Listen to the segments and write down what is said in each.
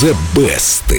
The Best.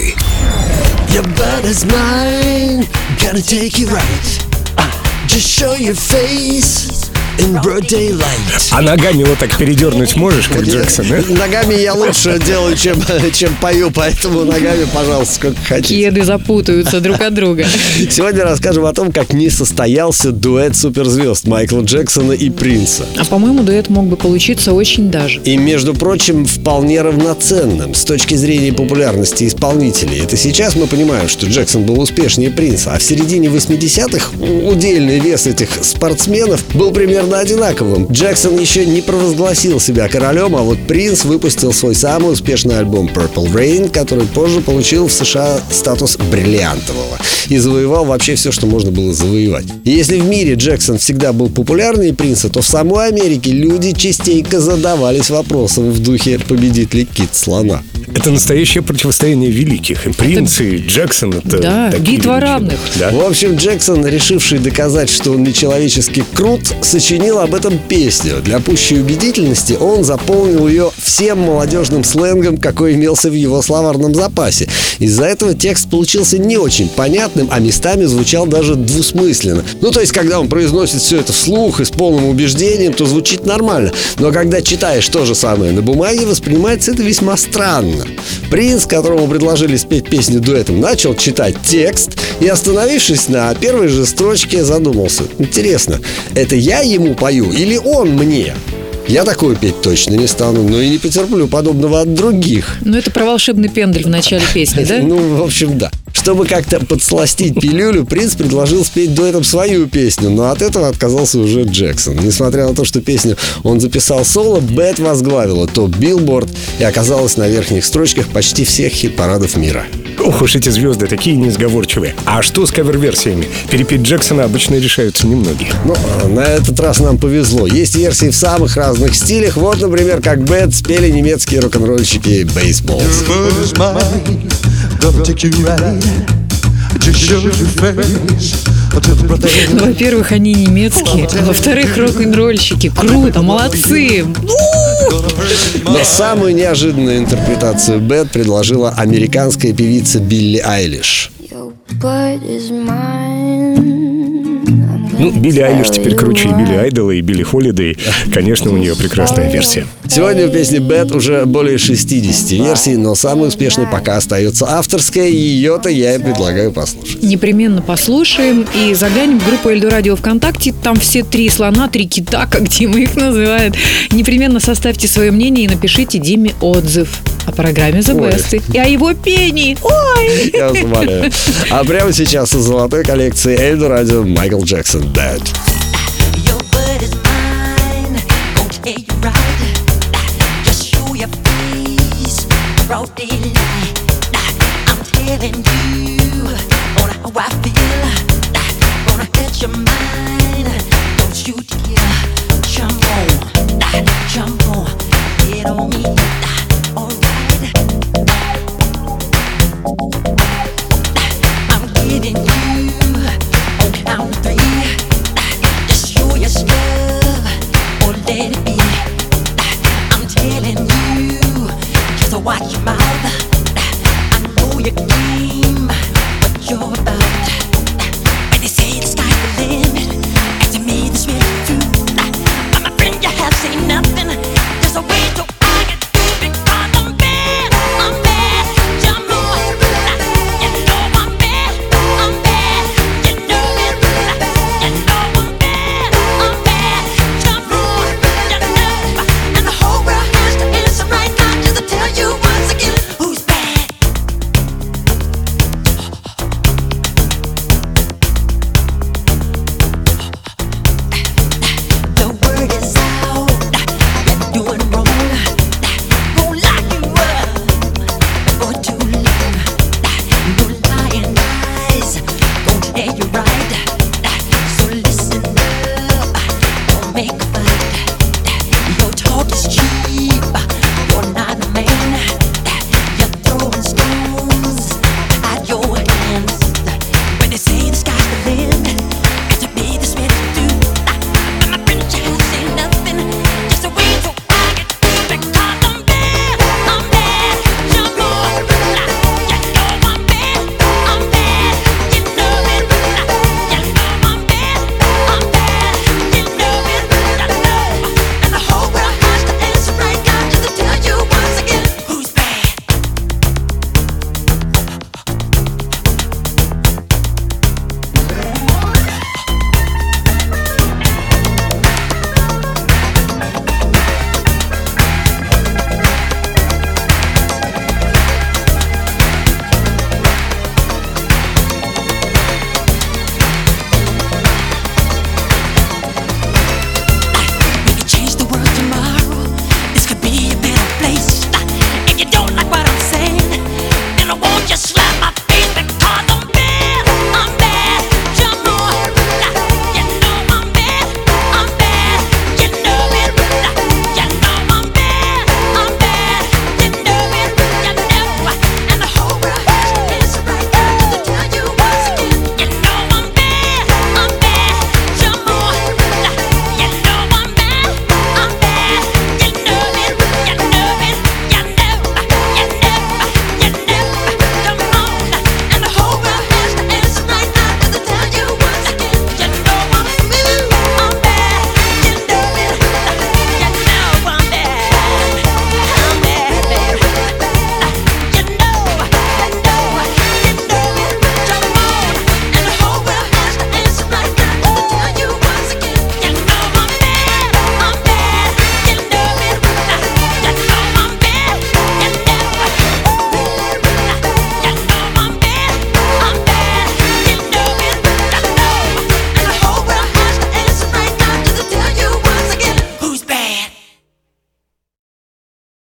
Your body's mine, gonna take you right. Uh, just show your face in broad daylight. А ногами вот так передернуть можешь, как Джексон, да? Ногами я лучше делаю, чем, чем пою, поэтому ногами, пожалуйста, сколько хотите. Кеды запутаются друг от друга. Сегодня расскажем о том, как не состоялся дуэт суперзвезд Майкла Джексона и Принца. А по-моему, дуэт мог бы получиться очень даже. И, между прочим, вполне равноценным с точки зрения популярности исполнителей. Это сейчас мы понимаем, что Джексон был успешнее Принца, а в середине 80-х удельный вес этих спортсменов был примерно одинаковым. Джексон еще не провозгласил себя королем, а вот Принц выпустил свой самый успешный альбом Purple Rain, который позже получил в США статус бриллиантового и завоевал вообще все, что можно было завоевать. И если в мире Джексон всегда был популярнее Принца, то в самой Америке люди частенько задавались вопросом в духе «победит ли кит слона?». Это настоящее противостояние великих. И Принц, и Джексон это Да, такие битва величины. равных. Да. В общем, Джексон, решивший доказать, что он нечеловечески крут, сочинил об этом песню. Для пущей убедительности он заполнил ее всем молодежным сленгом, какой имелся в его словарном запасе. Из-за этого текст получился не очень понятным, а местами звучал даже двусмысленно. Ну, то есть, когда он произносит все это вслух и с полным убеждением, то звучит нормально. Но когда читаешь то же самое на бумаге, воспринимается это весьма странно. Принц, которому предложили спеть песню дуэтом, начал читать текст и, остановившись на первой же строчке, задумался. Интересно, это я ему пою или он мне? Я такое петь точно не стану, но и не потерплю подобного от других. Ну, это про волшебный пендель в начале песни, да? Ну, в общем, да. Чтобы как-то подсластить пилюлю, принц предложил спеть дуэтом свою песню, но от этого отказался уже Джексон. Несмотря на то, что песню он записал соло, Бет возглавила топ Билборд и оказалась на верхних строчках почти всех хит-парадов мира. Ох уж эти звезды такие несговорчивые. А что с кавер-версиями? Перепеть Джексона обычно решаются немногие. Ну, на этот раз нам повезло. Есть версии в самых разных стилях. Вот, например, как Bad спели немецкие рок-н-ролльщики brother. Ну, во-первых, они немецкие, а во-вторых, рок-н-ролльщики. Круто, молодцы. Но самую неожиданную интерпретацию Бет предложила американская певица Билли Айлиш. Your blood is mine. Ну, Билли Айлиш теперь круче и. Билли Айдола, и Билли Холидей. Конечно, у нее прекрасная версия. Сегодня у песни Бет уже более 60 версий, но самой успешной пока остается авторская, ее-то я и предлагаю послушать. Непременно послушаем и заглянем в группу Эльду Радио ВКонтакте. Там все три слона, три кита, как Дима их называет. Непременно составьте свое мнение и напишите Диме отзыв о программе The Ой. Best и о его пении. Ой! Я умоляю. А прямо сейчас из золотой коллекции Эльдо Радио Майкл Джексон face, broad daylight. I'm telling you